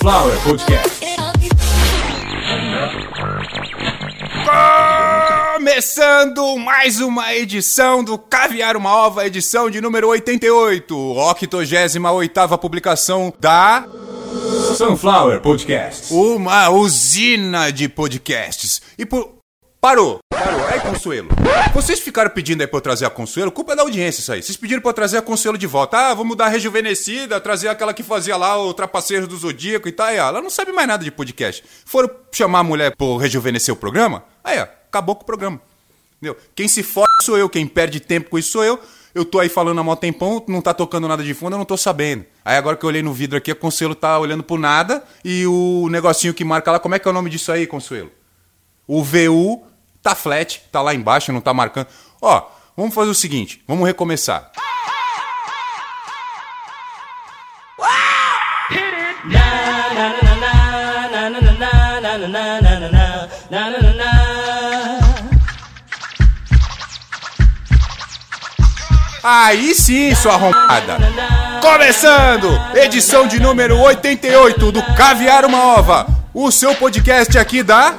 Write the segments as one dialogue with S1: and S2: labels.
S1: Sunflower Podcast.
S2: Começando mais uma edição do Caviar uma Ova, edição de número 88, 88ª publicação da
S1: Sunflower Podcast.
S2: uma usina de podcasts. E por... Parou, Aí, Consuelo. Vocês ficaram pedindo aí pra eu trazer a Consuelo, culpa é da audiência isso aí. Vocês pediram pra eu trazer a Consuelo de volta. Ah, vamos dar a rejuvenescida, trazer aquela que fazia lá o Trapaceiro do Zodíaco e tal. Ó, ela não sabe mais nada de podcast. Foram chamar a mulher pra rejuvenescer o programa? Aí, ó, acabou com o programa. Entendeu? Quem se fode sou eu, quem perde tempo com isso sou eu. Eu tô aí falando há mó tempão, não tá tocando nada de fundo, eu não tô sabendo. Aí agora que eu olhei no vidro aqui, a Consuelo tá olhando pro nada e o negocinho que marca lá, como é que é o nome disso aí, Consuelo? O VU tá flat, tá lá embaixo, não tá marcando. Ó, vamos fazer o seguinte, vamos recomeçar. Aí sim, sua arrombada. Começando, edição de número 88 do Caviar uma Ova, o seu podcast aqui da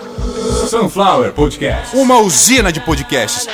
S1: Sunflower Podcast.
S2: uma usina de podcasts.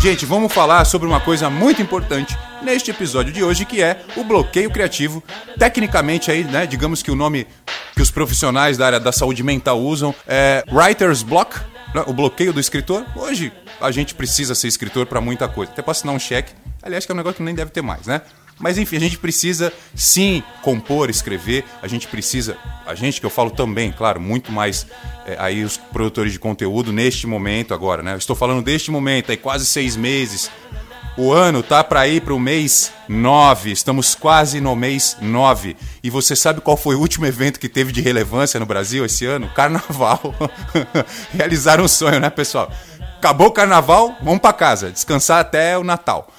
S2: Gente, vamos falar sobre uma coisa muito importante neste episódio de hoje, que é o bloqueio criativo. Tecnicamente aí, né, digamos que o nome que os profissionais da área da saúde mental usam é writer's block, né, o bloqueio do escritor. Hoje a gente precisa ser escritor para muita coisa, até para assinar um cheque. Aliás, que é um negócio que nem deve ter mais, né? Mas enfim, a gente precisa sim compor, escrever. A gente precisa, a gente que eu falo também, claro, muito mais é, aí os produtores de conteúdo neste momento agora, né? Eu estou falando deste momento, aí quase seis meses. O ano tá para ir para o mês 9, estamos quase no mês 9. E você sabe qual foi o último evento que teve de relevância no Brasil esse ano? Carnaval. Realizaram um sonho, né, pessoal? Acabou o carnaval, vamos para casa, descansar até o Natal.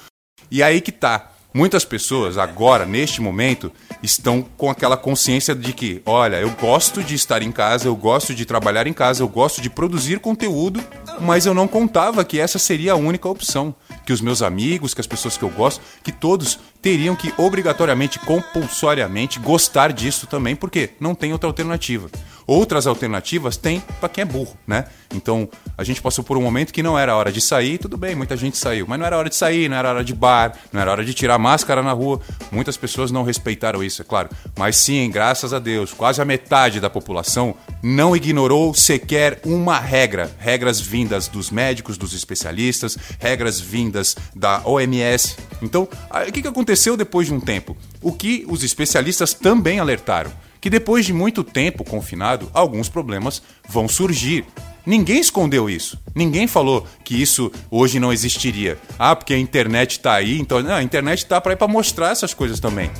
S2: E aí que tá. Muitas pessoas agora, neste momento, estão com aquela consciência de que, olha, eu gosto de estar em casa, eu gosto de trabalhar em casa, eu gosto de produzir conteúdo, mas eu não contava que essa seria a única opção. Que os meus amigos, que as pessoas que eu gosto, que todos teriam que obrigatoriamente, compulsoriamente gostar disso também, porque não tem outra alternativa. Outras alternativas tem para quem é burro, né? Então, a gente passou por um momento que não era hora de sair, tudo bem, muita gente saiu, mas não era hora de sair, não era hora de bar, não era hora de tirar máscara na rua. Muitas pessoas não respeitaram isso, é claro. Mas sim, graças a Deus, quase a metade da população não ignorou sequer uma regra. Regras vindas dos médicos, dos especialistas, regras vindas da OMS. Então, o que aconteceu depois de um tempo? O que os especialistas também alertaram que depois de muito tempo confinado, alguns problemas vão surgir. Ninguém escondeu isso. Ninguém falou que isso hoje não existiria. Ah, porque a internet tá aí, então. Não, a internet tá para ir para mostrar essas coisas também.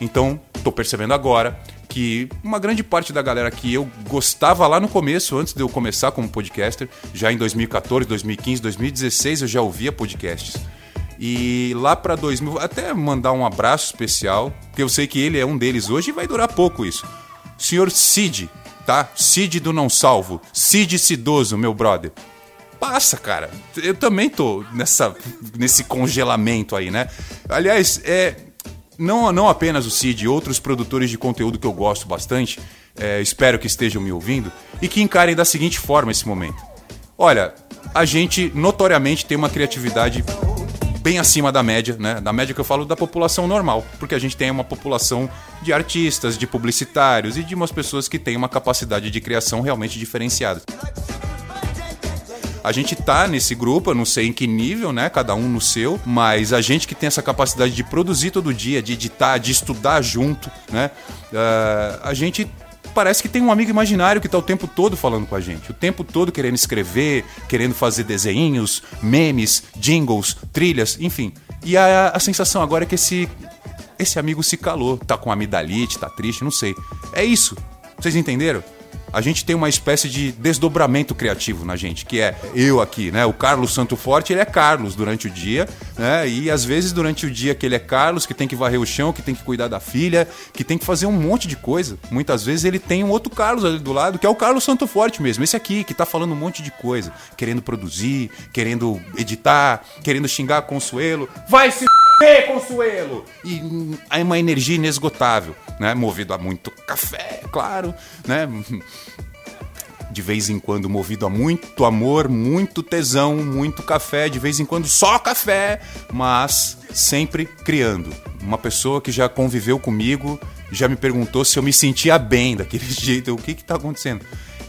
S2: Então, tô percebendo agora que uma grande parte da galera que eu gostava lá no começo, antes de eu começar como podcaster, já em 2014, 2015, 2016 eu já ouvia podcasts. E lá para 2000, vou até mandar um abraço especial, porque eu sei que ele é um deles hoje e vai durar pouco isso. Senhor Cid, tá? Cid do Não Salvo. Cid Cidoso, meu brother. Passa, cara. Eu também tô nessa, nesse congelamento aí, né? Aliás, é, não, não apenas o Cid, outros produtores de conteúdo que eu gosto bastante, é, espero que estejam me ouvindo, e que encarem da seguinte forma esse momento. Olha, a gente notoriamente tem uma criatividade bem acima da média, né? Da média que eu falo da população normal, porque a gente tem uma população de artistas, de publicitários e de umas pessoas que têm uma capacidade de criação realmente diferenciada. A gente tá nesse grupo, eu não sei em que nível, né? Cada um no seu, mas a gente que tem essa capacidade de produzir todo dia, de editar, de estudar junto, né? Uh, a gente parece que tem um amigo imaginário que tá o tempo todo falando com a gente, o tempo todo querendo escrever, querendo fazer desenhos, memes, jingles, trilhas, enfim. E a, a sensação agora é que esse esse amigo se calou, tá com amidalite, tá triste, não sei. É isso. Vocês entenderam? A gente tem uma espécie de desdobramento criativo na gente, que é eu aqui, né? O Carlos Santo Forte, ele é Carlos durante o dia, né? E às vezes durante o dia que ele é Carlos, que tem que varrer o chão, que tem que cuidar da filha, que tem que fazer um monte de coisa. Muitas vezes ele tem um outro Carlos ali do lado, que é o Carlos Santo Forte mesmo, esse aqui, que tá falando um monte de coisa, querendo produzir, querendo editar, querendo xingar Consuelo. Vai se Ei, Consuelo! E aí uma energia inesgotável, né? Movido a muito café, claro, né? De vez em quando movido a muito amor, muito tesão, muito café, de vez em quando só café, mas sempre criando. Uma pessoa que já conviveu comigo, já me perguntou se eu me sentia bem daquele jeito, o que que tá acontecendo?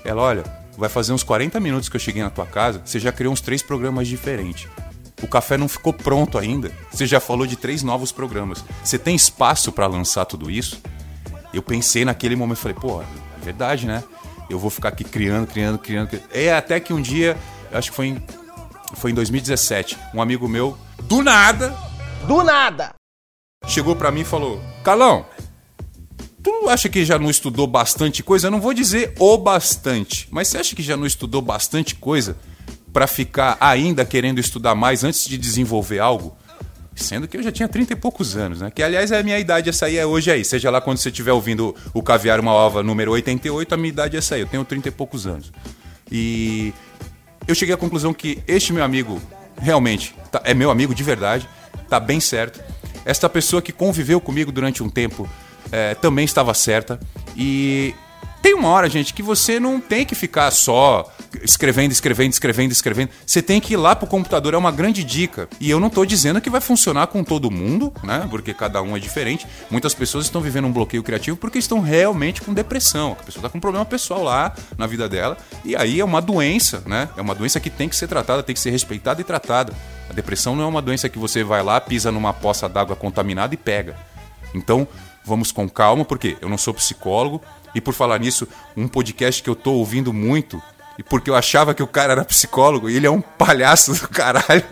S2: Ela, olha, vai fazer uns 40 minutos que eu cheguei na tua casa, você já criou uns três programas diferentes. O café não ficou pronto ainda. Você já falou de três novos programas. Você tem espaço para lançar tudo isso? Eu pensei naquele momento, falei, pô, é verdade, né? Eu vou ficar aqui criando, criando, criando. criando. É até que um dia, acho que foi em, foi em 2017, um amigo meu, do nada,
S3: Do nada!
S2: chegou pra mim e falou: Calão, tu acha que já não estudou bastante coisa? Eu não vou dizer o bastante, mas você acha que já não estudou bastante coisa pra ficar ainda querendo estudar mais antes de desenvolver algo? Sendo que eu já tinha 30 e poucos anos, né? Que aliás é a minha idade essa aí, é hoje aí. Seja lá quando você estiver ouvindo o Caviar Uma Ova número 88, a minha idade é essa aí. Eu tenho 30 e poucos anos. E eu cheguei à conclusão que este meu amigo realmente tá- é meu amigo de verdade, tá bem certo. Esta pessoa que conviveu comigo durante um tempo é, também estava certa. E tem uma hora, gente, que você não tem que ficar só escrevendo, escrevendo, escrevendo, escrevendo. Você tem que ir lá pro computador, é uma grande dica. E eu não tô dizendo que vai funcionar com todo mundo, né? Porque cada um é diferente. Muitas pessoas estão vivendo um bloqueio criativo porque estão realmente com depressão. A pessoa tá com um problema pessoal lá na vida dela. E aí é uma doença, né? É uma doença que tem que ser tratada, tem que ser respeitada e tratada. A depressão não é uma doença que você vai lá, pisa numa poça d'água contaminada e pega. Então, vamos com calma, porque eu não sou psicólogo. E por falar nisso, um podcast que eu tô ouvindo muito, e porque eu achava que o cara era psicólogo, e ele é um palhaço do caralho.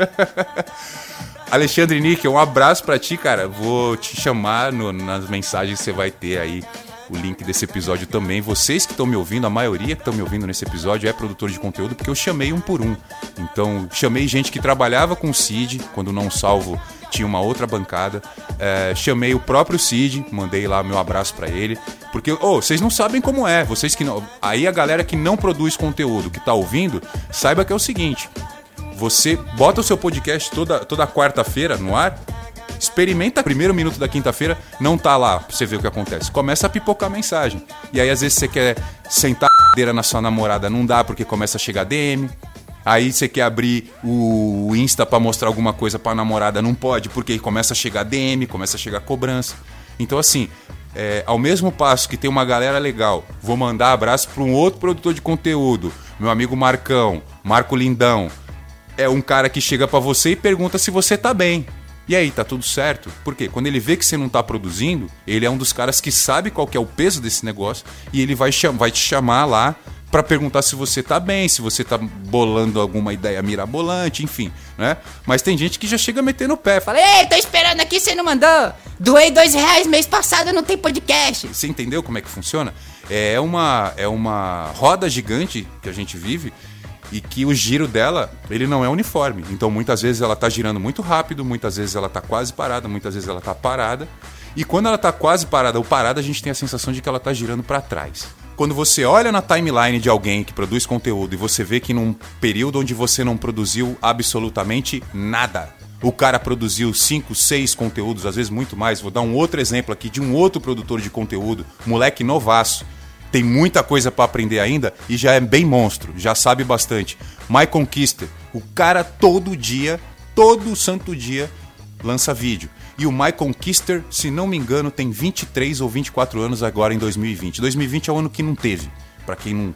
S2: Alexandre Níquel, um abraço pra ti, cara. Vou te chamar no- nas mensagens você vai ter aí o link desse episódio também. Vocês que estão me ouvindo, a maioria que estão me ouvindo nesse episódio é produtor de conteúdo, porque eu chamei um por um. Então, chamei gente que trabalhava com o Cid, quando não salvo tinha uma outra bancada. É, chamei o próprio Cid, mandei lá meu abraço pra ele. Porque, ô, vocês não sabem como é. Vocês que não. Aí a galera que não produz conteúdo, que tá ouvindo, saiba que é o seguinte. Você bota o seu podcast toda, toda quarta-feira no ar, experimenta primeiro minuto da quinta-feira, não tá lá pra você ver o que acontece. Começa a pipocar mensagem. E aí, às vezes, você quer sentar a na sua namorada, não dá porque começa a chegar DM. Aí você quer abrir o Insta pra mostrar alguma coisa pra namorada, não pode, porque começa a chegar DM, começa a chegar cobrança. Então, assim, é, ao mesmo passo que tem uma galera legal, vou mandar abraço para um outro produtor de conteúdo, meu amigo Marcão, Marco Lindão. É um cara que chega pra você e pergunta se você tá bem. E aí, tá tudo certo? Porque quando ele vê que você não tá produzindo, ele é um dos caras que sabe qual que é o peso desse negócio e ele vai, vai te chamar lá pra perguntar se você tá bem, se você tá bolando alguma ideia mirabolante, enfim, né? Mas tem gente que já chega metendo o pé, fala,
S4: ei, tô esperando aqui, você não mandou. Doei dois reais mês passado, não tem podcast.
S2: Você entendeu como é que funciona? É uma, é uma roda gigante que a gente vive e que o giro dela, ele não é uniforme. Então muitas vezes ela tá girando muito rápido, muitas vezes ela tá quase parada, muitas vezes ela tá parada. E quando ela tá quase parada ou parada, a gente tem a sensação de que ela tá girando para trás. Quando você olha na timeline de alguém que produz conteúdo e você vê que num período onde você não produziu absolutamente nada, o cara produziu 5, 6 conteúdos, às vezes muito mais. Vou dar um outro exemplo aqui de um outro produtor de conteúdo, moleque novaço. Tem muita coisa pra aprender ainda e já é bem monstro, já sabe bastante. My Conquister, o cara todo dia, todo santo dia, lança vídeo. E o My Conquister, se não me engano, tem 23 ou 24 anos agora em 2020. 2020 é o ano que não teve. Pra quem não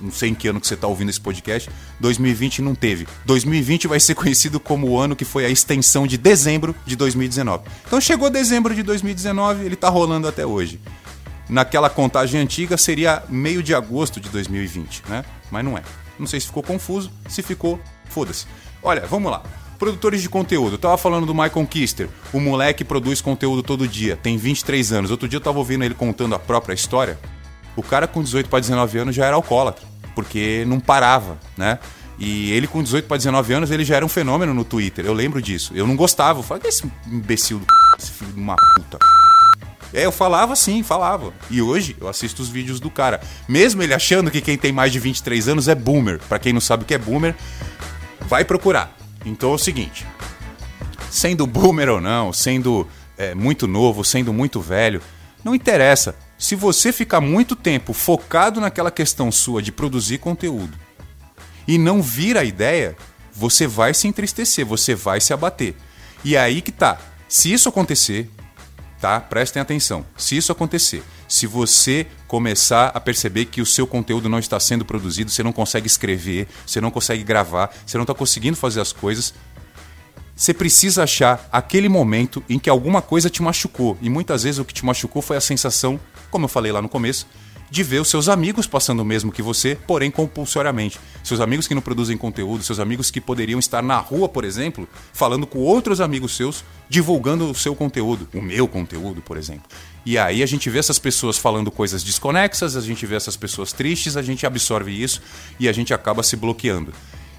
S2: não sei em que ano que você está ouvindo esse podcast, 2020 não teve. 2020 vai ser conhecido como o ano que foi a extensão de dezembro de 2019. Então chegou dezembro de 2019, ele está rolando até hoje. Naquela contagem antiga seria meio de agosto de 2020, né? Mas não é. Não sei se ficou confuso, se ficou, foda-se. Olha, vamos lá. Produtores de conteúdo. Eu tava falando do My Conquister. O moleque produz conteúdo todo dia, tem 23 anos. Outro dia eu tava ouvindo ele contando a própria história. O cara com 18 para 19 anos já era alcoólatra, porque não parava, né? E ele com 18 para 19 anos, ele já era um fenômeno no Twitter. Eu lembro disso. Eu não gostava. Eu falei, "Que esse imbecil do c... esse filho de uma puta. É, eu falava assim, falava. E hoje eu assisto os vídeos do cara. Mesmo ele achando que quem tem mais de 23 anos é boomer. Pra quem não sabe o que é boomer, vai procurar. Então é o seguinte. sendo boomer ou não, sendo é, muito novo, sendo muito velho, não interessa. Se você ficar muito tempo focado naquela questão sua de produzir conteúdo e não vir a ideia, você vai se entristecer, você vai se abater. E é aí que tá. Se isso acontecer, tá? Prestem atenção. Se isso acontecer, se você começar a perceber que o seu conteúdo não está sendo produzido, você não consegue escrever, você não consegue gravar, você não está conseguindo fazer as coisas, você precisa achar aquele momento em que alguma coisa te machucou. E muitas vezes o que te machucou foi a sensação, como eu falei lá no começo, de ver os seus amigos passando o mesmo que você, porém compulsoriamente. Seus amigos que não produzem conteúdo, seus amigos que poderiam estar na rua, por exemplo, falando com outros amigos seus, divulgando o seu conteúdo, o meu conteúdo, por exemplo. E aí a gente vê essas pessoas falando coisas desconexas, a gente vê essas pessoas tristes, a gente absorve isso e a gente acaba se bloqueando.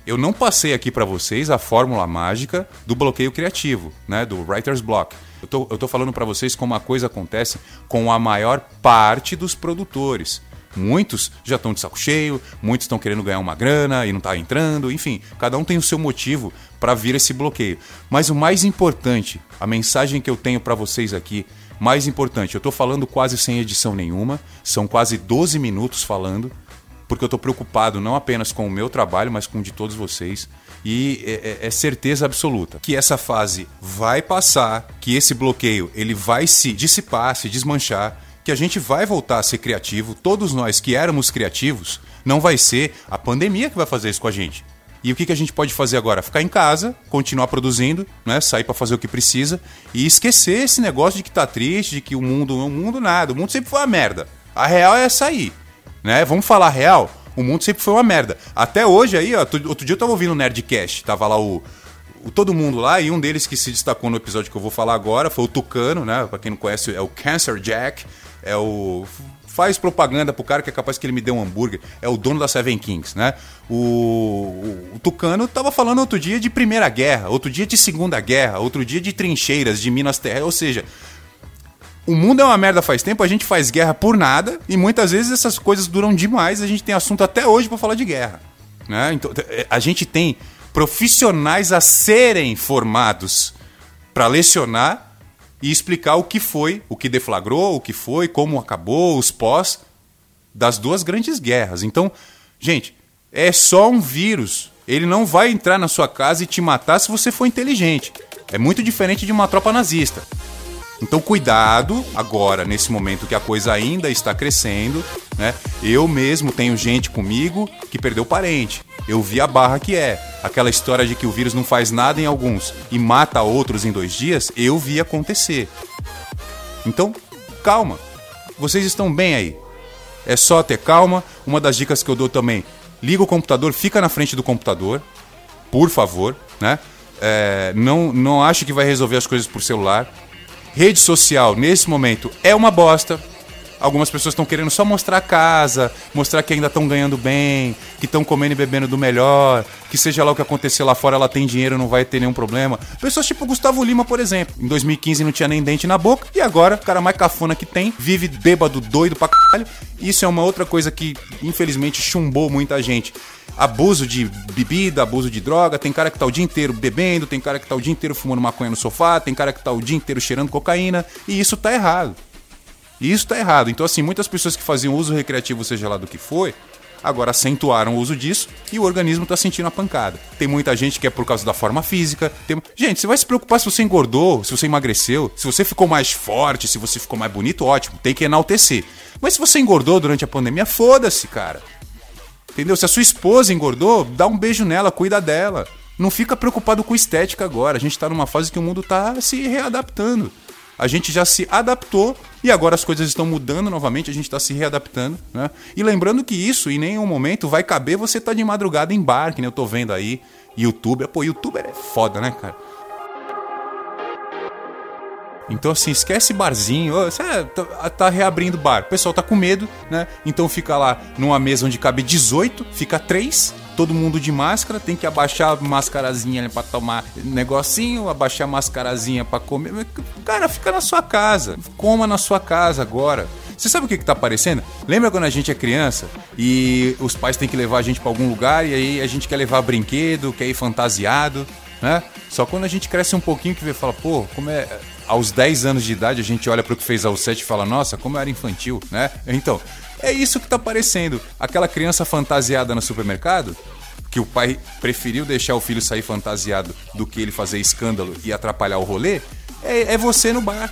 S2: Eu não passei aqui para vocês a fórmula mágica do bloqueio criativo, né, do writer's block. Eu tô, eu tô falando para vocês como a coisa acontece com a maior parte dos produtores. Muitos já estão de saco cheio, muitos estão querendo ganhar uma grana e não está entrando, enfim, cada um tem o seu motivo para vir esse bloqueio. Mas o mais importante, a mensagem que eu tenho para vocês aqui, mais importante, eu estou falando quase sem edição nenhuma, são quase 12 minutos falando, porque eu estou preocupado não apenas com o meu trabalho, mas com o de todos vocês. E é, é, é, certeza absoluta que essa fase vai passar, que esse bloqueio ele vai se dissipar, se desmanchar, que a gente vai voltar a ser criativo. Todos nós que éramos criativos, não vai ser a pandemia que vai fazer isso com a gente. E o que, que a gente pode fazer agora? Ficar em casa, continuar produzindo, né? sair para fazer o que precisa e esquecer esse negócio de que tá triste, de que o mundo. O mundo nada, o mundo sempre foi uma merda. A real é aí. Né? Vamos falar real? O mundo sempre foi uma merda. Até hoje aí, ó, outro dia eu tava ouvindo o Nerdcast, tava lá o, o, todo mundo lá, e um deles que se destacou no episódio que eu vou falar agora foi o Tucano, né? Pra quem não conhece, é o Cancer Jack, é o faz propaganda pro cara que é capaz que ele me dê um hambúrguer. É o dono da Seven Kings, né? O, o, o, Tucano tava falando outro dia de Primeira Guerra, outro dia de Segunda Guerra, outro dia de trincheiras, de Minas Terra. Ou seja, o mundo é uma merda faz tempo, a gente faz guerra por nada e muitas vezes essas coisas duram demais. A gente tem assunto até hoje para falar de guerra. Né? Então, é, a gente tem profissionais a serem formados para lecionar e explicar o que foi, o que deflagrou, o que foi, como acabou, os pós das duas grandes guerras. Então, gente, é só um vírus. Ele não vai entrar na sua casa e te matar se você for inteligente. É muito diferente de uma tropa nazista. Então, cuidado agora, nesse momento que a coisa ainda está crescendo, né? Eu mesmo tenho gente comigo que perdeu parente. Eu vi a barra que é. Aquela história de que o vírus não faz nada em alguns e mata outros em dois dias, eu vi acontecer. Então, calma. Vocês estão bem aí. É só ter calma. Uma das dicas que eu dou também: liga o computador, fica na frente do computador, por favor, né? É, não, não acho que vai resolver as coisas por celular. Rede social, nesse momento, é uma bosta. Algumas pessoas estão querendo só mostrar a casa, mostrar que ainda estão ganhando bem, que estão comendo e bebendo do melhor, que seja lá o que acontecer lá fora, ela tem dinheiro, não vai ter nenhum problema. Pessoas tipo Gustavo Lima, por exemplo. Em 2015 não tinha nem dente na boca, e agora, o cara mais cafona que tem, vive bêbado, doido pra caralho. Isso é uma outra coisa que, infelizmente, chumbou muita gente abuso de bebida, abuso de droga. Tem cara que tá o dia inteiro bebendo, tem cara que tá o dia inteiro fumando maconha no sofá, tem cara que tá o dia inteiro cheirando cocaína, e isso tá errado. Isso tá errado. Então, assim, muitas pessoas que faziam uso recreativo, seja lá do que foi, agora acentuaram o uso disso e o organismo está sentindo a pancada. Tem muita gente que é por causa da forma física. Tem... Gente, você vai se preocupar se você engordou, se você emagreceu, se você ficou mais forte, se você ficou mais bonito, ótimo, tem que enaltecer. Mas se você engordou durante a pandemia, foda-se, cara. Entendeu? Se a sua esposa engordou, dá um beijo nela, cuida dela. Não fica preocupado com estética agora. A gente está numa fase que o mundo está se readaptando. A gente já se adaptou e agora as coisas estão mudando novamente, a gente está se readaptando. Né? E lembrando que isso em nenhum momento vai caber você tá de madrugada em bar, que nem eu tô vendo aí. YouTube, pô, youtuber é foda, né, cara? Então, assim, esquece barzinho. Você tá, tá, reabrindo bar. O pessoal tá com medo, né? Então fica lá numa mesa onde cabe 18, fica 3, todo mundo de máscara, tem que abaixar a mascarazinha para tomar negocinho, abaixar a mascarazinha para comer. Cara, fica na sua casa. Coma na sua casa agora. Você sabe o que, que tá aparecendo? Lembra quando a gente é criança e os pais têm que levar a gente para algum lugar e aí a gente quer levar brinquedo, quer ir fantasiado? né? Só quando a gente cresce um pouquinho que vê, fala, pô, como é. Aos 10 anos de idade a gente olha pro que fez aos 7 e fala, nossa, como eu era infantil, né? Então, é isso que tá parecendo. Aquela criança fantasiada no supermercado, que o pai preferiu deixar o filho sair fantasiado do que ele fazer escândalo e atrapalhar o rolê, é, é você no bar.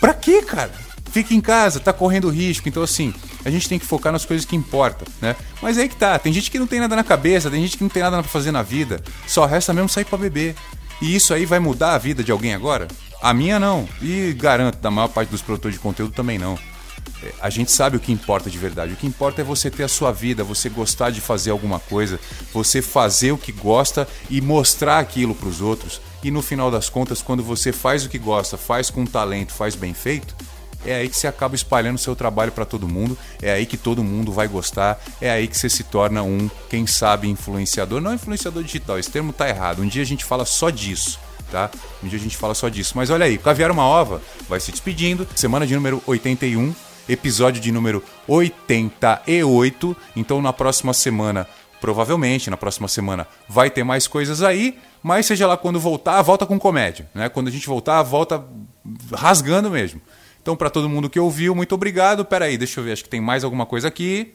S2: Pra quê, cara? Fica em casa, tá correndo risco. Então, assim, a gente tem que focar nas coisas que importam, né? Mas aí que tá, tem gente que não tem nada na cabeça, tem gente que não tem nada pra fazer na vida. Só resta mesmo sair pra beber. E isso aí vai mudar a vida de alguém agora? A minha não. E garanto, da maior parte dos produtores de conteúdo também não. É, A gente sabe o que importa de verdade. O que importa é você ter a sua vida, você gostar de fazer alguma coisa, você fazer o que gosta e mostrar aquilo para os outros. E no final das contas, quando você faz o que gosta, faz com talento, faz bem feito, é aí que você acaba espalhando seu trabalho para todo mundo, é aí que todo mundo vai gostar, é aí que você se torna um, quem sabe, influenciador. Não influenciador digital, esse termo tá errado. Um dia a gente fala só disso. Tá? Um dia a gente fala só disso. Mas olha aí, Caviar uma Ova vai se despedindo. Semana de número 81, episódio de número 88. Então na próxima semana, provavelmente, na próxima semana, vai ter mais coisas aí. Mas seja lá quando voltar, volta com comédia. Né? Quando a gente voltar, volta rasgando mesmo. Então, para todo mundo que ouviu, muito obrigado. Pera aí, deixa eu ver, acho que tem mais alguma coisa aqui.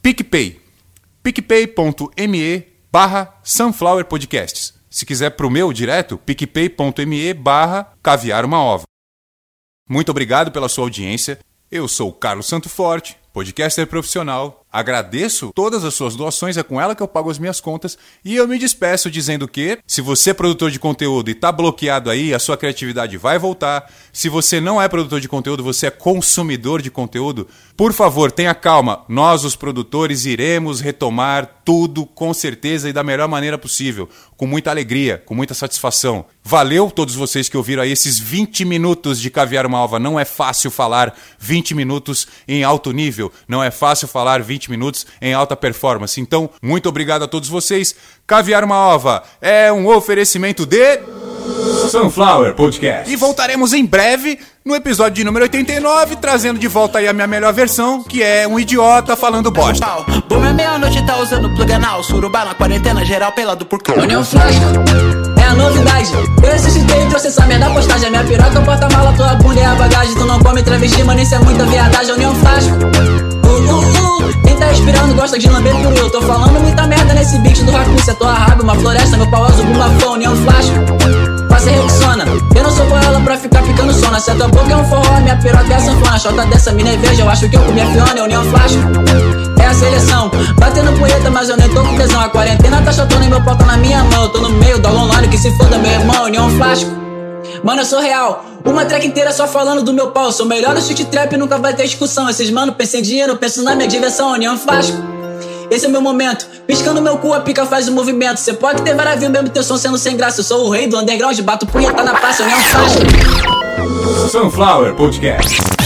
S2: PicPay. picpay.me barra Sunflower Podcasts. Se quiser pro meu direto, picpay.me barra caviar uma ova. Muito obrigado pela sua audiência. Eu sou Carlos Santo Forte, podcaster profissional. Agradeço todas as suas doações, é com ela que eu pago as minhas contas. E eu me despeço dizendo que, se você é produtor de conteúdo e tá bloqueado aí, a sua criatividade vai voltar. Se você não é produtor de conteúdo, você é consumidor de conteúdo, por favor, tenha calma. Nós, os produtores, iremos retomar tudo com certeza e da melhor maneira possível, com muita alegria, com muita satisfação. Valeu todos vocês que ouviram aí esses 20 minutos de Caviar uma Alva. Não é fácil falar 20 minutos em alto nível, não é fácil falar 20 minutos em alta performance. Então, muito obrigado a todos vocês. Caviar uma Ova é um oferecimento de.
S1: Sunflower Podcast.
S2: E voltaremos em breve no episódio de número 89, trazendo de volta aí a minha melhor versão, que é um idiota falando bosta.
S3: Bom, é meia-noite, tá usando plug anal. Surubá na quarentena, geral pelado por cão.
S5: União Flash é a novidade. Eu ressuscitei e trouxe essa merda postagem. A minha piroca, porta-mala, tua bunda é a bagagem. Tu não come travesti, mano, isso é muita viadagem. União Flash. Uh, uh, uh. Quem tá respirando gosta de lamber por eu. Tô falando muita merda nesse beat do Raccoon. Cê é tua raba, uma floresta, meu pau azul, uma fã. União Flash. Passa e Rexona. Eu não sou ela pra ficar picando sona. Se a tua boca é um forró, minha piroca é a sanfona. Chota dessa mina é veja, eu acho que eu comi a Fiona. É União Flash. É a seleção, batendo punheta, mas eu nem tô com tesão. A quarentena tá chotando e meu pau tá na minha mão. Eu tô no meio da online, que se foda, meu irmão, União Flasco. Mano, eu sou real. Uma track inteira só falando do meu pau. Sou melhor no shit trap e nunca vai ter discussão. Esses mano pensam em dinheiro, penso na minha diversão, União Flasco. Esse é meu momento. Piscando meu cu, a pica faz o movimento. Cê pode ter views, mesmo teu som sendo sem graça. Eu sou o rei do underground, bato punheta na praça, União Flasco.
S1: Sunflower Podcast.